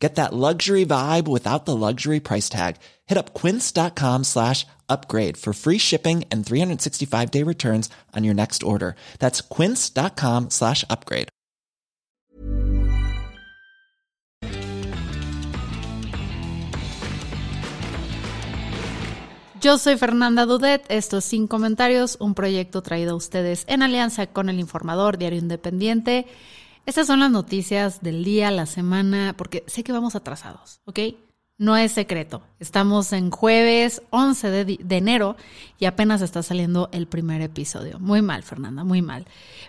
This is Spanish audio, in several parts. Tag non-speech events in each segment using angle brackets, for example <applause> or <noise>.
Get that luxury vibe without the luxury price tag. Hit up quince.com slash upgrade for free shipping and 365 day returns on your next order. That's quince.com slash upgrade. Yo soy Fernanda Dudet, esto es Sin Comentarios, un proyecto traído a ustedes en alianza con el Informador Diario Independiente. Estas son las noticias del día, la semana, porque sé que vamos atrasados, ¿ok? No es secreto. Estamos en jueves 11 de, de, enero y apenas está saliendo el primer episodio. Muy mal, Fernanda, muy mal.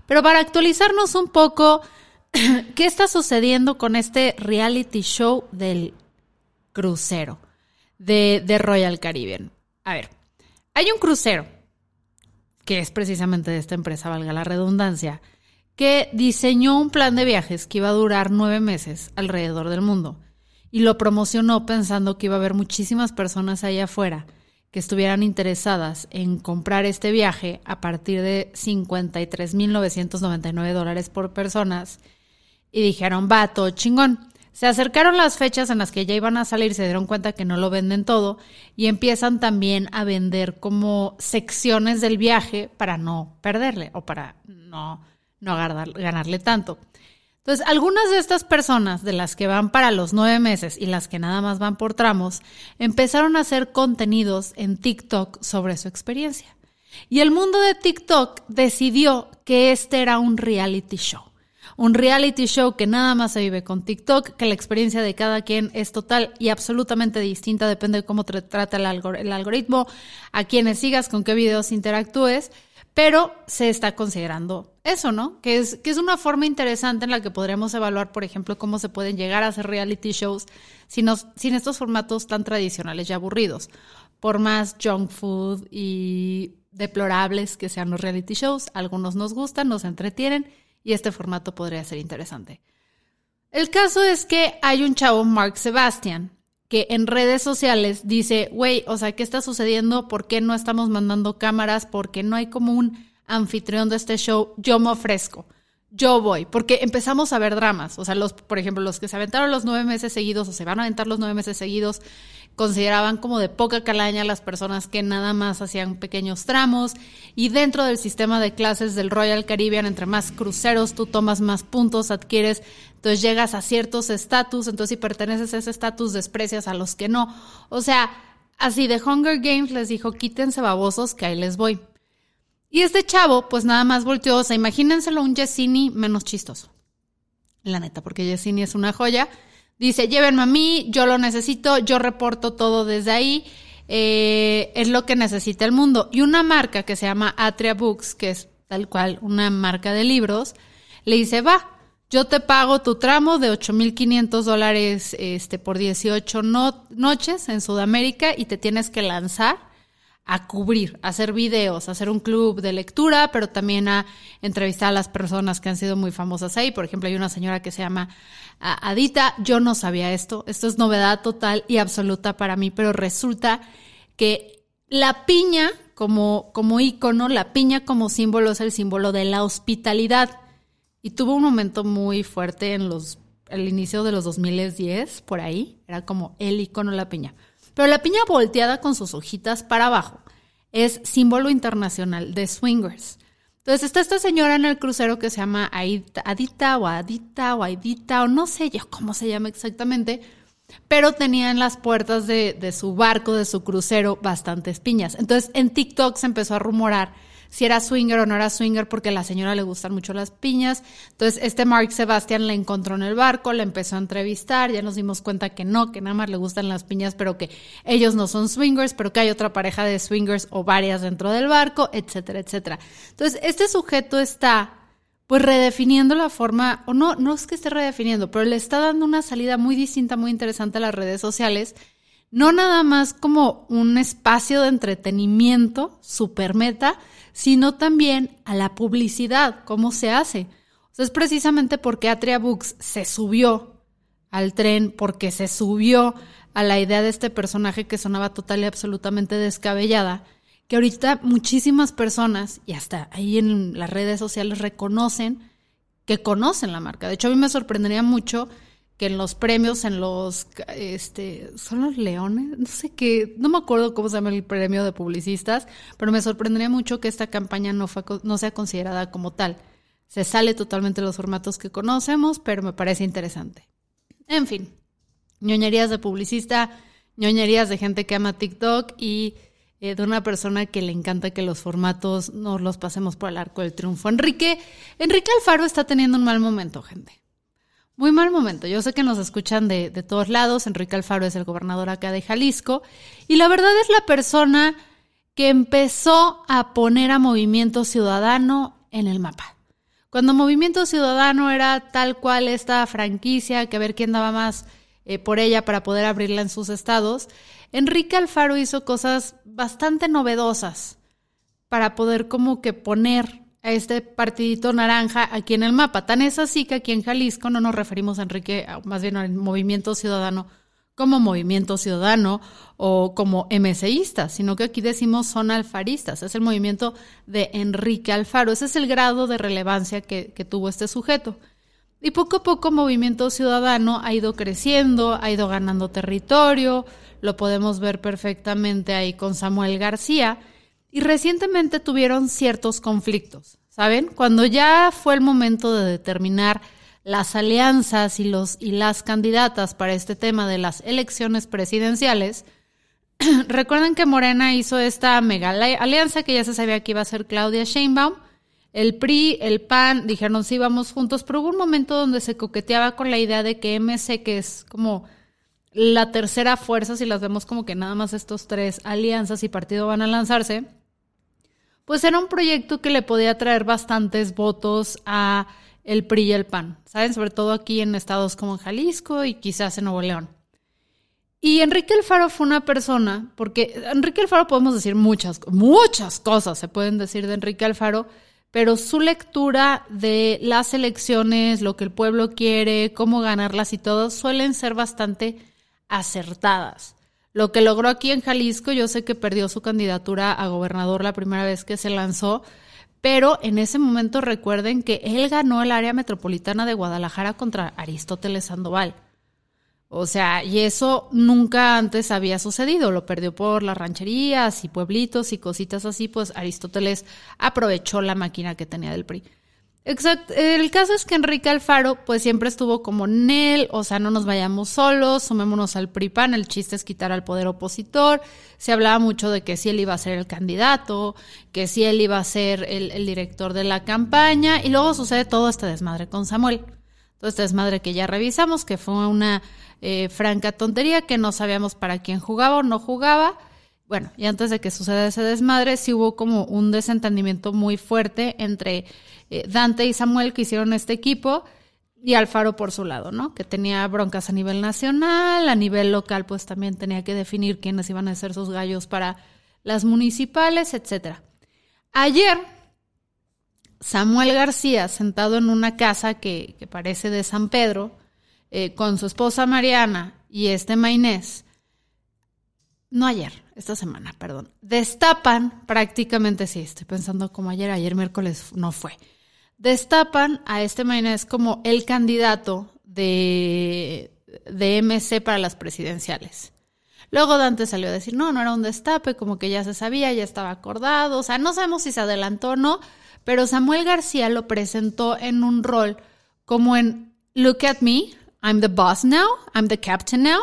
Pero para actualizarnos un poco, <clears throat> ¿qué está sucediendo con este reality show del crucero de, de Royal Caribbean? A ver, hay un crucero, que es precisamente de esta empresa, valga la redundancia, que diseñó un plan de viajes que iba a durar nueve meses alrededor del mundo y lo promocionó pensando que iba a haber muchísimas personas allá afuera que estuvieran interesadas en comprar este viaje a partir de 53.999 dólares por personas y dijeron, va, todo chingón. Se acercaron las fechas en las que ya iban a salir, se dieron cuenta que no lo venden todo y empiezan también a vender como secciones del viaje para no perderle o para no no ganarle tanto. Entonces, algunas de estas personas, de las que van para los nueve meses y las que nada más van por tramos, empezaron a hacer contenidos en TikTok sobre su experiencia. Y el mundo de TikTok decidió que este era un reality show. Un reality show que nada más se vive con TikTok, que la experiencia de cada quien es total y absolutamente distinta, depende de cómo te trata el, el algoritmo, a quienes sigas, con qué videos interactúes pero se está considerando eso, ¿no? Que es, que es una forma interesante en la que podríamos evaluar, por ejemplo, cómo se pueden llegar a hacer reality shows sin, sin estos formatos tan tradicionales y aburridos. Por más junk food y deplorables que sean los reality shows, algunos nos gustan, nos entretienen y este formato podría ser interesante. El caso es que hay un chavo, Mark Sebastian, que en redes sociales dice, güey, o sea, ¿qué está sucediendo? ¿Por qué no estamos mandando cámaras? ¿Por qué no hay como un anfitrión de este show? Yo me ofrezco. Yo voy, porque empezamos a ver dramas. O sea, los, por ejemplo, los que se aventaron los nueve meses seguidos o se van a aventar los nueve meses seguidos, consideraban como de poca calaña las personas que nada más hacían pequeños tramos. Y dentro del sistema de clases del Royal Caribbean, entre más cruceros tú tomas más puntos, adquieres entonces llegas a ciertos estatus, entonces si perteneces a ese estatus desprecias a los que no. O sea, así de Hunger Games les dijo, quítense babosos que ahí les voy. Y este chavo, pues nada más volteó, o sea, imagínenselo un Yesini menos chistoso. La neta, porque Yesini es una joya. Dice, llévenme a mí, yo lo necesito, yo reporto todo desde ahí, eh, es lo que necesita el mundo. Y una marca que se llama Atria Books, que es tal cual una marca de libros, le dice, va, yo te pago tu tramo de 8.500 dólares este, por 18 noches en Sudamérica y te tienes que lanzar a cubrir, a hacer videos, a hacer un club de lectura, pero también a entrevistar a las personas que han sido muy famosas ahí. Por ejemplo, hay una señora que se llama Adita. Yo no sabía esto. Esto es novedad total y absoluta para mí, pero resulta que la piña como, como ícono, la piña como símbolo es el símbolo de la hospitalidad. Y tuvo un momento muy fuerte en los, el inicio de los 2010, por ahí. Era como el icono la piña. Pero la piña volteada con sus hojitas para abajo es símbolo internacional de swingers. Entonces está esta señora en el crucero que se llama Adita o Adita o Aidita o no sé yo cómo se llama exactamente, pero tenía en las puertas de, de su barco, de su crucero, bastantes piñas. Entonces en TikTok se empezó a rumorar si era swinger o no era swinger, porque a la señora le gustan mucho las piñas. Entonces, este Mark Sebastian la encontró en el barco, la empezó a entrevistar, ya nos dimos cuenta que no, que nada más le gustan las piñas, pero que ellos no son swingers, pero que hay otra pareja de swingers o varias dentro del barco, etcétera, etcétera. Entonces, este sujeto está pues redefiniendo la forma, o no, no es que esté redefiniendo, pero le está dando una salida muy distinta, muy interesante a las redes sociales no nada más como un espacio de entretenimiento, super meta, sino también a la publicidad, cómo se hace. O sea, es precisamente porque Atria Books se subió al tren, porque se subió a la idea de este personaje que sonaba total y absolutamente descabellada, que ahorita muchísimas personas, y hasta ahí en las redes sociales, reconocen que conocen la marca. De hecho, a mí me sorprendería mucho que en los premios, en los, este, son los leones, no sé qué, no me acuerdo cómo se llama el premio de publicistas, pero me sorprendería mucho que esta campaña no, fue, no sea considerada como tal. Se sale totalmente de los formatos que conocemos, pero me parece interesante. En fin, ñoñerías de publicista, ñoñerías de gente que ama TikTok y eh, de una persona que le encanta que los formatos nos los pasemos por el arco del triunfo. Enrique, Enrique Alfaro está teniendo un mal momento, gente. Muy mal momento. Yo sé que nos escuchan de, de todos lados. Enrique Alfaro es el gobernador acá de Jalisco. Y la verdad es la persona que empezó a poner a Movimiento Ciudadano en el mapa. Cuando Movimiento Ciudadano era tal cual esta franquicia, que a ver quién daba más eh, por ella para poder abrirla en sus estados, Enrique Alfaro hizo cosas bastante novedosas para poder como que poner a este partidito naranja aquí en el mapa. Tan es así que aquí en Jalisco no nos referimos a Enrique, más bien al Movimiento Ciudadano como Movimiento Ciudadano o como MCistas, sino que aquí decimos son alfaristas. Es el movimiento de Enrique Alfaro. Ese es el grado de relevancia que, que tuvo este sujeto. Y poco a poco Movimiento Ciudadano ha ido creciendo, ha ido ganando territorio, lo podemos ver perfectamente ahí con Samuel García, y recientemente tuvieron ciertos conflictos, ¿saben? Cuando ya fue el momento de determinar las alianzas y, los, y las candidatas para este tema de las elecciones presidenciales, <clears throat> recuerden que Morena hizo esta mega alianza que ya se sabía que iba a ser Claudia Sheinbaum, el PRI, el PAN dijeron sí, vamos juntos, pero hubo un momento donde se coqueteaba con la idea de que MC, que es como la tercera fuerza, si las vemos como que nada más estos tres alianzas y partido van a lanzarse, pues era un proyecto que le podía traer bastantes votos a el PRI y el PAN, ¿saben? Sobre todo aquí en estados como Jalisco y quizás en Nuevo León. Y Enrique Alfaro fue una persona, porque Enrique Alfaro podemos decir muchas, muchas cosas se pueden decir de Enrique Alfaro, pero su lectura de las elecciones, lo que el pueblo quiere, cómo ganarlas y todo, suelen ser bastante acertadas. Lo que logró aquí en Jalisco, yo sé que perdió su candidatura a gobernador la primera vez que se lanzó, pero en ese momento recuerden que él ganó el área metropolitana de Guadalajara contra Aristóteles Sandoval. O sea, y eso nunca antes había sucedido, lo perdió por las rancherías y pueblitos y cositas así, pues Aristóteles aprovechó la máquina que tenía del PRI. Exacto. El caso es que Enrique Alfaro, pues siempre estuvo como Nel, o sea, no nos vayamos solos, sumémonos al PRI-PAN, el chiste es quitar al poder opositor. Se hablaba mucho de que si él iba a ser el candidato, que si él iba a ser el, director de la campaña, y luego sucede todo este desmadre con Samuel. Todo este desmadre que ya revisamos, que fue una eh, franca tontería, que no sabíamos para quién jugaba o no jugaba. Bueno, y antes de que suceda ese desmadre, sí hubo como un desentendimiento muy fuerte entre eh, Dante y Samuel que hicieron este equipo y Alfaro por su lado, ¿no? Que tenía broncas a nivel nacional, a nivel local, pues también tenía que definir quiénes iban a ser sus gallos para las municipales, etcétera. Ayer, Samuel García, sentado en una casa que, parece de San Pedro, eh, con su esposa Mariana y este Mainés, no ayer, esta semana, perdón, destapan prácticamente, sí, estoy pensando como ayer, ayer miércoles no fue, destapan a este Mainés como el candidato de, de MC para las presidenciales. Luego Dante salió a decir, no, no era un destape, como que ya se sabía, ya estaba acordado, o sea, no sabemos si se adelantó o no, pero Samuel García lo presentó en un rol como en Look at me, I'm the boss now, I'm the captain now.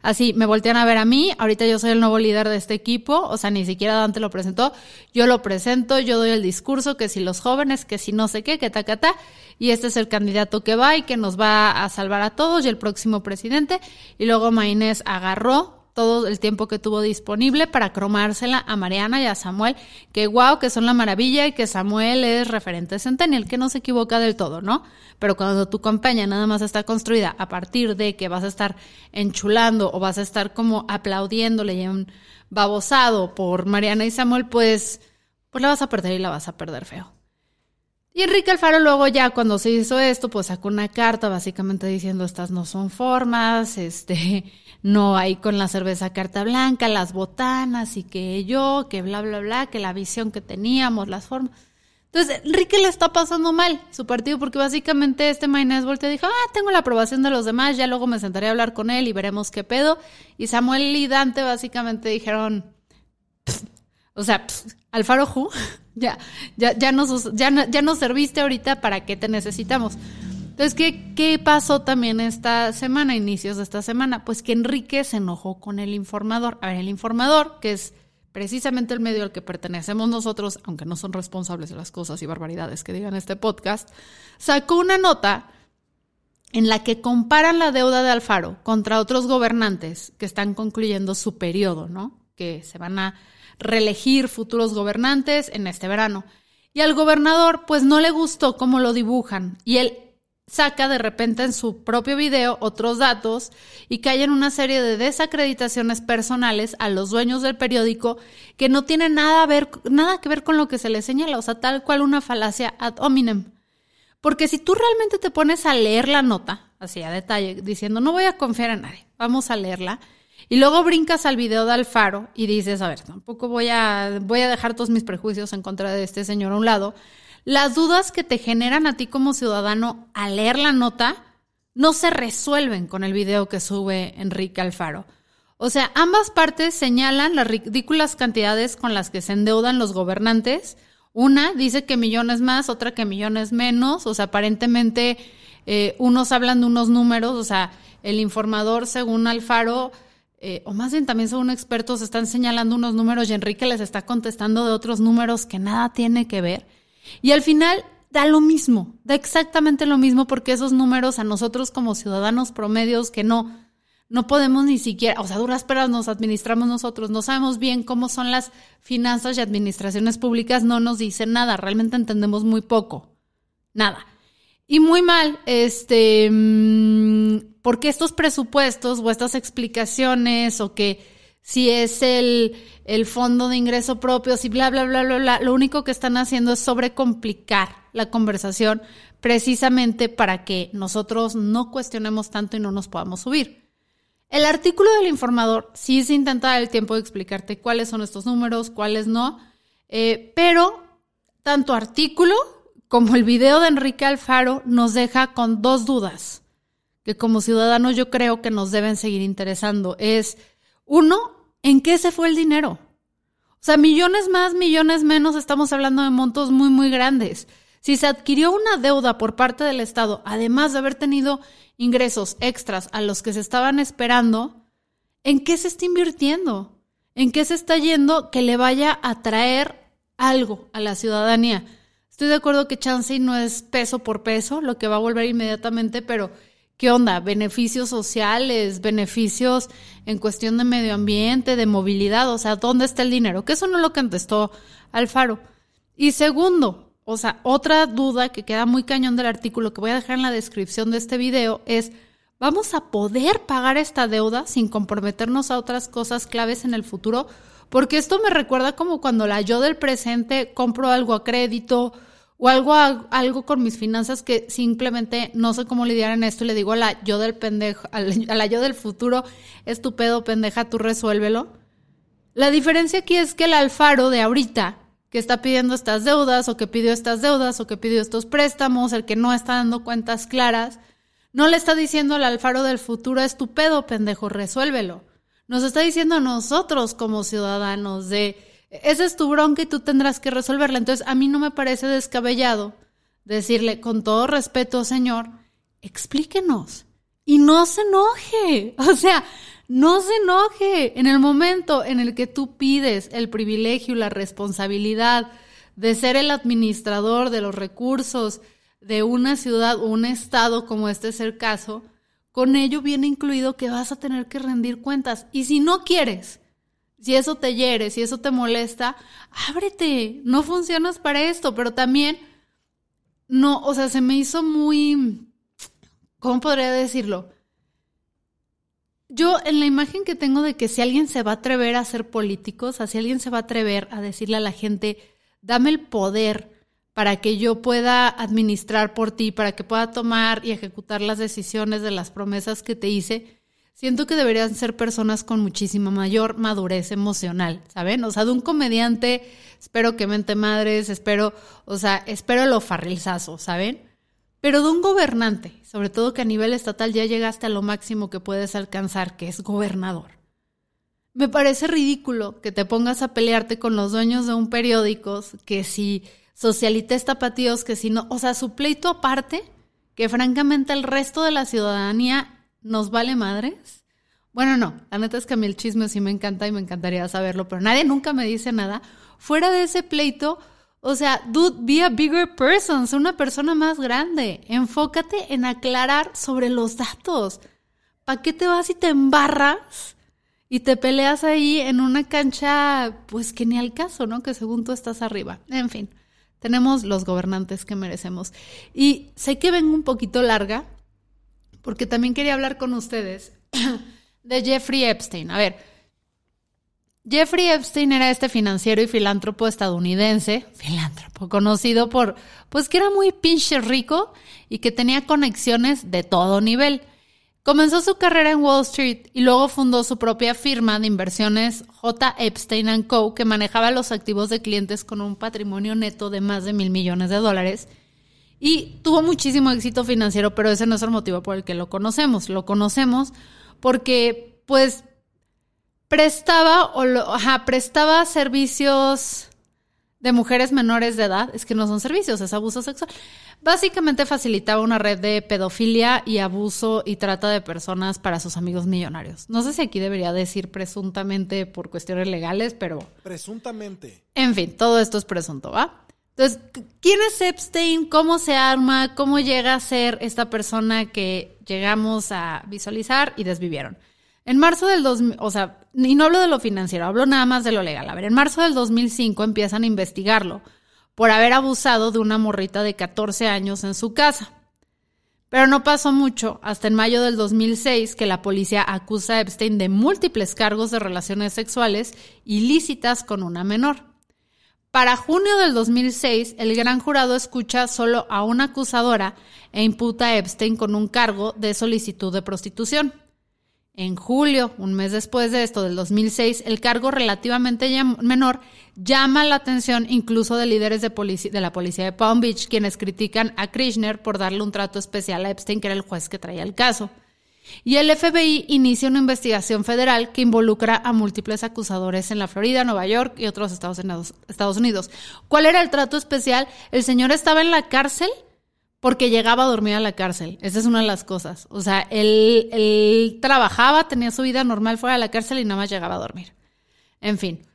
Así me voltean a ver a mí, ahorita yo soy el nuevo líder de este equipo, o sea, ni siquiera Dante lo presentó, yo lo presento, yo doy el discurso, que si los jóvenes, que si no sé qué, que ta, ta, ta, y este es el candidato que va y que nos va a salvar a todos y el próximo presidente, y luego Maynés agarró todo el tiempo que tuvo disponible para cromársela a Mariana y a Samuel, que guau, que son la maravilla y que Samuel es referente centennial, que no se equivoca del todo, ¿no? Pero cuando tu compañía nada más está construida a partir de que vas a estar enchulando o vas a estar como aplaudiéndole y un babosado por Mariana y Samuel, pues, pues la vas a perder y la vas a perder feo. Y Enrique Alfaro luego ya cuando se hizo esto, pues sacó una carta básicamente diciendo estas no son formas, este, <laughs> no hay con la cerveza carta blanca, las botanas y que yo, que bla, bla, bla, que la visión que teníamos, las formas. Entonces, Enrique le está pasando mal su partido porque básicamente este Maynés volteó y dijo, ah, tengo la aprobación de los demás, ya luego me sentaré a hablar con él y veremos qué pedo. Y Samuel y Dante básicamente dijeron, o sea, Alfaro Ju, <laughs> ya, ya, ya, nos, ya, ya nos serviste ahorita para qué te necesitamos. Entonces, ¿qué, ¿qué pasó también esta semana, inicios de esta semana? Pues que Enrique se enojó con el informador. A ver, el informador, que es precisamente el medio al que pertenecemos nosotros, aunque no son responsables de las cosas y barbaridades que digan este podcast, sacó una nota en la que comparan la deuda de Alfaro contra otros gobernantes que están concluyendo su periodo, ¿no? Que se van a reelegir futuros gobernantes en este verano. Y al gobernador pues no le gustó cómo lo dibujan y él saca de repente en su propio video otros datos y cae en una serie de desacreditaciones personales a los dueños del periódico que no tienen nada, a ver, nada que ver con lo que se le señala, o sea, tal cual una falacia ad hominem. Porque si tú realmente te pones a leer la nota, así a detalle, diciendo no voy a confiar en nadie, vamos a leerla, y luego brincas al video de Alfaro y dices, a ver, tampoco voy a, voy a dejar todos mis prejuicios en contra de este señor a un lado. Las dudas que te generan a ti como ciudadano al leer la nota no se resuelven con el video que sube Enrique Alfaro. O sea, ambas partes señalan las ridículas cantidades con las que se endeudan los gobernantes. Una dice que millones más, otra que millones menos. O sea, aparentemente eh, unos hablan de unos números. O sea, el informador, según Alfaro, eh, o más bien también según expertos, están señalando unos números y Enrique les está contestando de otros números que nada tiene que ver. Y al final da lo mismo, da exactamente lo mismo porque esos números a nosotros como ciudadanos promedios que no, no podemos ni siquiera, o sea, duras peras nos administramos nosotros, no sabemos bien cómo son las finanzas y administraciones públicas, no nos dicen nada, realmente entendemos muy poco, nada. Y muy mal, este, mm, porque estos presupuestos o estas explicaciones o que si es el, el fondo de ingreso propio, si bla, bla, bla, bla, bla, lo único que están haciendo es sobrecomplicar la conversación precisamente para que nosotros no cuestionemos tanto y no nos podamos subir. El artículo del informador sí se intenta el tiempo de explicarte cuáles son estos números, cuáles no, eh, pero tanto artículo como el video de Enrique Alfaro nos deja con dos dudas que como ciudadanos yo creo que nos deben seguir interesando. Es, uno, ¿en qué se fue el dinero? O sea, millones más, millones menos, estamos hablando de montos muy, muy grandes. Si se adquirió una deuda por parte del Estado, además de haber tenido ingresos extras a los que se estaban esperando, ¿en qué se está invirtiendo? ¿En qué se está yendo que le vaya a traer algo a la ciudadanía? Estoy de acuerdo que Chansey no es peso por peso, lo que va a volver inmediatamente, pero ¿qué onda? Beneficios sociales, beneficios en cuestión de medio ambiente, de movilidad, o sea, ¿dónde está el dinero? Que eso no lo contestó Alfaro. Y segundo, o sea, otra duda que queda muy cañón del artículo que voy a dejar en la descripción de este video es, ¿vamos a poder pagar esta deuda sin comprometernos a otras cosas claves en el futuro? Porque esto me recuerda como cuando la yo del presente compro algo a crédito o algo, algo con mis finanzas que simplemente no sé cómo lidiar en esto y le digo a la yo del pendejo, a la yo del futuro, estúpido pendeja, tú resuélvelo. La diferencia aquí es que el alfaro de ahorita, que está pidiendo estas deudas o que pidió estas deudas o que pidió estos préstamos, el que no está dando cuentas claras, no le está diciendo al alfaro del futuro, estúpido pendejo, resuélvelo. Nos está diciendo a nosotros como ciudadanos de esa es tu bronca y tú tendrás que resolverla. Entonces, a mí no me parece descabellado decirle, con todo respeto, señor, explíquenos. Y no se enoje. <laughs> O sea, no se enoje en el momento en el que tú pides el privilegio la responsabilidad de ser el administrador de los recursos de una ciudad o un estado, como este es el caso, con ello viene incluido que vas a tener que rendir cuentas. Y si no quieres, si eso te hiere, si eso te molesta, ábrete, no funcionas para esto, pero también no, o sea, se me hizo muy, ¿cómo podría decirlo? Yo en la imagen que tengo de que si alguien se va a atrever a ser político, o sea, si alguien se va a atrever a decirle a la gente, dame el poder para que yo pueda administrar por ti, para que pueda tomar y ejecutar las decisiones de las promesas que te hice, siento que deberían ser personas con muchísima mayor madurez emocional, ¿saben? O sea, de un comediante, espero que mente madres, espero, o sea, espero lo farrilzazo, ¿saben? Pero de un gobernante, sobre todo que a nivel estatal ya llegaste a lo máximo que puedes alcanzar, que es gobernador. Me parece ridículo que te pongas a pelearte con los dueños de un periódico, que si socialites tapatíos, que si no, o sea, su pleito aparte, que francamente el resto de la ciudadanía nos vale madres. Bueno, no, la neta es que a mí el chisme sí me encanta y me encantaría saberlo, pero nadie nunca me dice nada. Fuera de ese pleito, o sea, dude, be a bigger person, sé una persona más grande. Enfócate en aclarar sobre los datos. ¿Para qué te vas y te embarras y te peleas ahí en una cancha, pues que ni al caso, ¿no? Que según tú estás arriba. En fin, tenemos los gobernantes que merecemos. Y sé que vengo un poquito larga, porque también quería hablar con ustedes <clears throat> de Jeffrey Epstein. A ver, Jeffrey Epstein era este financiero y filántropo estadounidense, filántropo, conocido por, pues que era muy pinche rico y que tenía conexiones de todo nivel. Comenzó su carrera en Wall Street y luego fundó su propia firma de inversiones J. Epstein Co., que manejaba los activos de clientes con un patrimonio neto de más de mil millones de dólares. Y tuvo muchísimo éxito financiero, pero ese no es el motivo por el que lo conocemos. Lo conocemos porque, pues, prestaba o prestaba servicios de mujeres menores de edad, es que no son servicios, es abuso sexual. Básicamente facilitaba una red de pedofilia y abuso y trata de personas para sus amigos millonarios. No sé si aquí debería decir presuntamente por cuestiones legales, pero... Presuntamente. En fin, todo esto es presunto, ¿va? Entonces, ¿quién es Epstein? ¿Cómo se arma? ¿Cómo llega a ser esta persona que llegamos a visualizar y desvivieron? En marzo del 2000, o sea, y no hablo de lo financiero, hablo nada más de lo legal. A ver, en marzo del 2005 empiezan a investigarlo por haber abusado de una morrita de 14 años en su casa. Pero no pasó mucho hasta en mayo del 2006 que la policía acusa a Epstein de múltiples cargos de relaciones sexuales ilícitas con una menor. Para junio del 2006, el gran jurado escucha solo a una acusadora e imputa a Epstein con un cargo de solicitud de prostitución. En julio, un mes después de esto, del 2006, el cargo relativamente menor llama la atención incluso de líderes de, de, la policía de Palm Beach, quienes critican a Krishner por darle un trato especial a Epstein, que era el juez que traía el caso. Y el FBI inicia una investigación federal que involucra a múltiples acusadores en la Florida, Nueva York y otros Estados Unidos. ¿Cuál era el trato especial? El señor estaba en la cárcel porque llegaba a dormir a la cárcel. Esa es una de las cosas. O sea, él, él, trabajaba, tenía su vida normal fuera de la cárcel y nada más llegaba a dormir. En fin.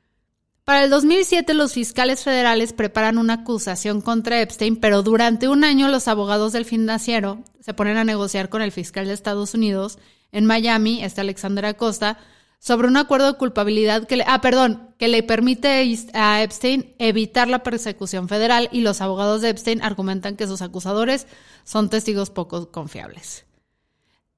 Para el 2007 los fiscales federales preparan una acusación contra Epstein, pero durante un año los abogados del financiero se ponen a negociar con el fiscal de Estados Unidos en Miami, este Alexander Acosta, sobre un acuerdo de culpabilidad que le, ah, perdón, que le permite a Epstein evitar la persecución federal y los abogados de Epstein argumentan que sus acusadores son testigos poco confiables.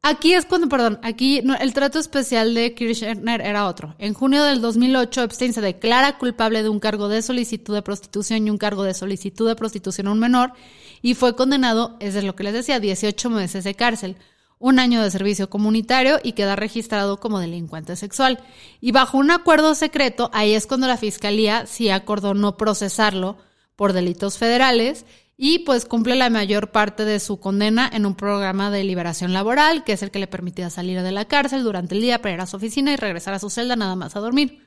Aquí es cuando, perdón, aquí el trato especial de Kirchner era otro. En junio del 2008, Epstein se declara culpable de un cargo de solicitud de prostitución y un cargo de solicitud de prostitución a un menor y fue condenado, es lo que les decía, 18 meses de cárcel un año de servicio comunitario y queda registrado como delincuente sexual. Y bajo un acuerdo secreto, ahí es cuando la fiscalía sí acordó no procesarlo por delitos federales y pues cumple la mayor parte de su condena en un programa de liberación laboral, que es el que le permitía salir de la cárcel durante el día para ir a su oficina y regresar a su celda nada más a dormir.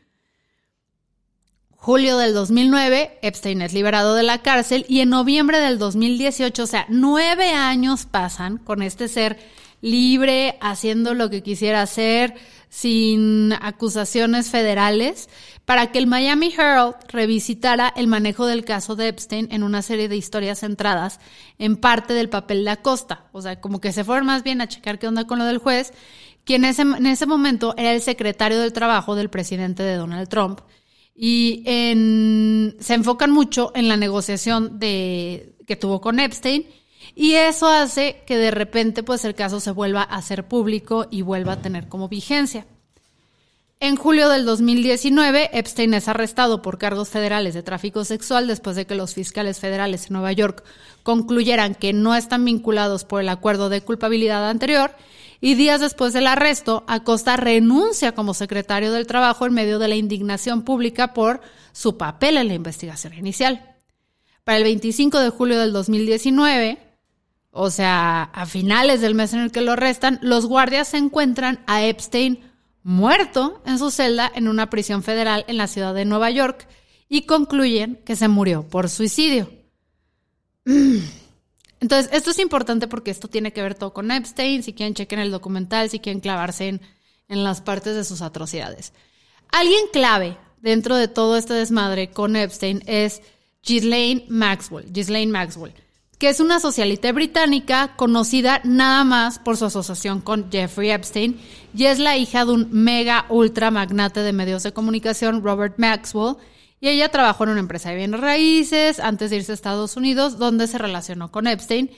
Julio del 2009, Epstein es liberado de la cárcel y en noviembre del 2018, o sea, nueve años pasan con este ser libre, haciendo lo que quisiera hacer, sin acusaciones federales, para que el Miami Herald revisitara el manejo del caso de Epstein en una serie de historias centradas en parte del papel de Acosta. O sea, como que se fueron más bien a checar qué onda con lo del juez, quien en ese momento era el secretario del trabajo del presidente de Donald Trump. Y se enfocan mucho en la negociación de, que tuvo con Epstein y eso hace que de repente pues el caso se vuelva a ser público y vuelva a tener como vigencia. En julio del 2019, Epstein es arrestado por cargos federales de tráfico sexual después de que los fiscales federales en Nueva York concluyeran que no están vinculados por el acuerdo de culpabilidad anterior y días después del arresto, Acosta renuncia como secretario del Trabajo en medio de la indignación pública por su papel en la investigación inicial. Para el 25 de julio del 2019, o sea, a finales del mes en el que lo arrestan, los guardias se encuentran a Epstein muerto en su celda en una prisión federal en la ciudad de Nueva York y concluyen que se murió por suicidio. <clears throat> Entonces, esto es importante porque esto tiene que ver todo con Epstein, si quieren chequen el documental, si quieren clavarse en, en las partes de sus atrocidades. Alguien clave dentro de todo este desmadre con Epstein es Ghislaine Maxwell. Ghislaine Maxwell que es una socialite británica conocida nada más por su asociación con Jeffrey Epstein y es la hija de un mega ultra magnate de medios de comunicación, Robert Maxwell, y ella trabajó en una empresa de bienes raíces antes de irse a Estados Unidos, donde se relacionó con Epstein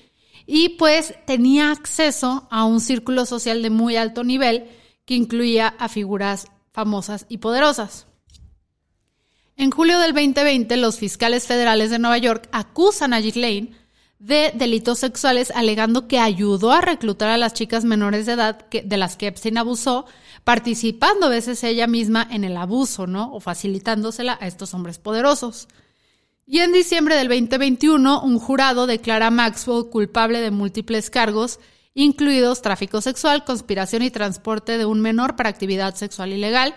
y pues tenía acceso a un círculo social de muy alto nivel que incluía a figuras famosas y poderosas. En julio del 2020, los fiscales federales de Nueva York acusan a Ghislaine de delitos sexuales alegando que ayudó a reclutar a las chicas menores de edad que, de las que Epstein abusó, participando a veces ella misma en el abuso, ¿no? O facilitándosela a estos hombres poderosos. Y en diciembre del 2021, un jurado declara a Maxwell culpable de múltiples cargos, incluidos tráfico sexual, conspiración y transporte de un menor para actividad sexual ilegal,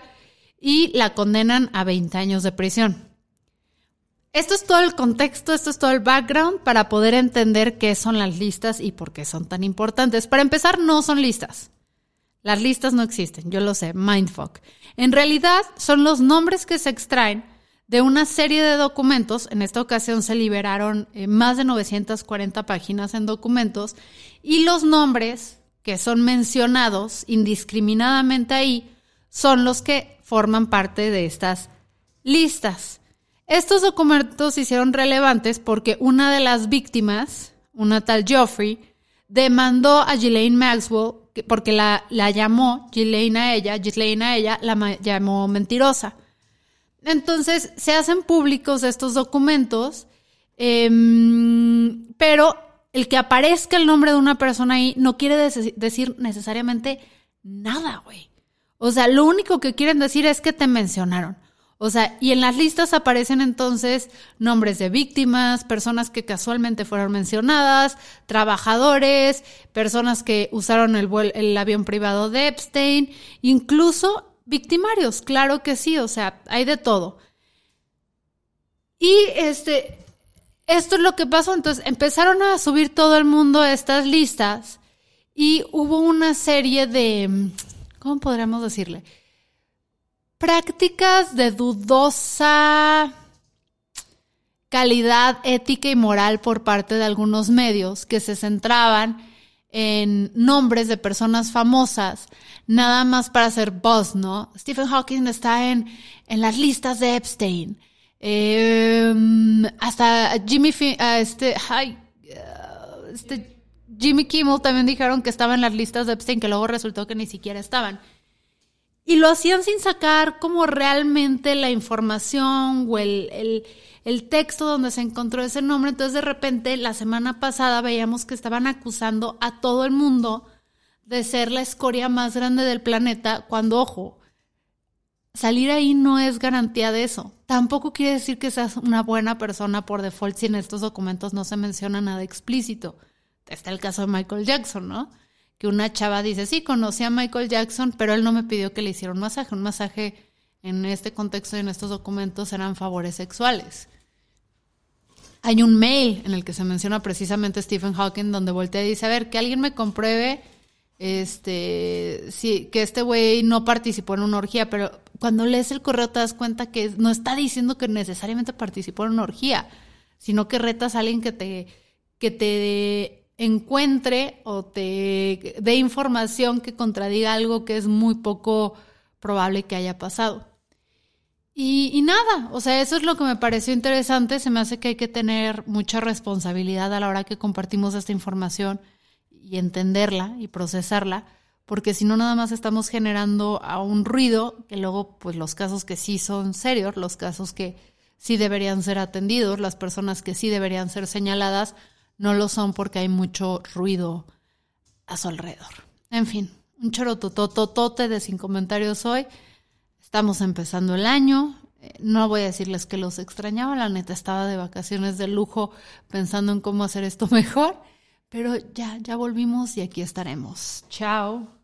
y la condenan a 20 años de prisión. Esto es todo el contexto, esto es todo el background para poder entender qué son las listas y por qué son tan importantes. Para empezar, no son listas. Las listas no existen, yo lo sé, mindfuck. En realidad, son los nombres que se extraen de una serie de documentos. En esta ocasión se liberaron eh, más de 940 páginas en documentos y los nombres que son mencionados indiscriminadamente ahí son los que forman parte de estas listas. Estos documentos se hicieron relevantes porque una de las víctimas, una tal Geoffrey, demandó a Ghislaine Maxwell porque la, la llamó Ghislaine a ella, Ghislaine a ella la llamó mentirosa. Entonces se hacen públicos estos documentos, em, pero el que aparezca el nombre de una persona ahí no quiere decir necesariamente nada, güey. O sea, lo único que quieren decir es que te mencionaron. O sea, y en las listas aparecen entonces nombres de víctimas, personas que casualmente fueron mencionadas, trabajadores, personas que usaron el, avión privado de Epstein, incluso victimarios, claro que sí, o sea, hay de todo. Y este, esto es lo que pasó, entonces empezaron a subir todo el mundo estas listas y hubo una serie de, ¿cómo podríamos decirle? Prácticas de dudosa calidad ética y moral por parte de algunos medios que se centraban en nombres de personas famosas, nada más para hacer buzz, ¿no? Stephen Hawking está en, en las listas de Epstein. Em, hasta Jimmy, este, este, Jimmy Kimmel también dijeron que estaba en las listas de Epstein, que luego resultó que ni siquiera estaban. Y lo hacían sin sacar como realmente la información o el, texto donde se encontró ese nombre. Entonces de repente la semana pasada veíamos que estaban acusando a todo el mundo de ser la escoria más grande del planeta, cuando, ojo, salir ahí no es garantía de eso. Tampoco quiere decir que seas una buena persona por default si en estos documentos no se menciona nada explícito. Está el caso de Michael Jackson, ¿no? Que una chava dice, sí, conocí a Michael Jackson, pero él no me pidió que le hiciera un masaje. Un masaje en este contexto y en estos documentos eran favores sexuales. Hay un mail en el que se menciona precisamente Stephen Hawking donde voltea y dice, a ver, que alguien me compruebe este, sí, que este güey no participó en una orgía, pero cuando lees el correo te das cuenta que no está diciendo que necesariamente participó en una orgía, sino que retas a alguien que te, que te encuentre o te dé información que contradiga algo que es muy poco probable que haya pasado. Y, nada, o sea, eso es lo que me pareció interesante. Se me hace que hay que tener mucha responsabilidad a la hora que compartimos esta información y entenderla y procesarla, porque si no nada más estamos generando a un ruido que luego, pues los casos que sí son serios, los casos que sí deberían ser atendidos, las personas que sí deberían ser señaladas, no lo son porque hay mucho ruido a su alrededor. En fin, un chorotototote de sin comentarios hoy. Estamos empezando el año. Eh, no voy a decirles que los extrañaba, la neta estaba de vacaciones de lujo pensando en cómo hacer esto <laughs> mejor, pero ya, ya volvimos y aquí estaremos. Chao.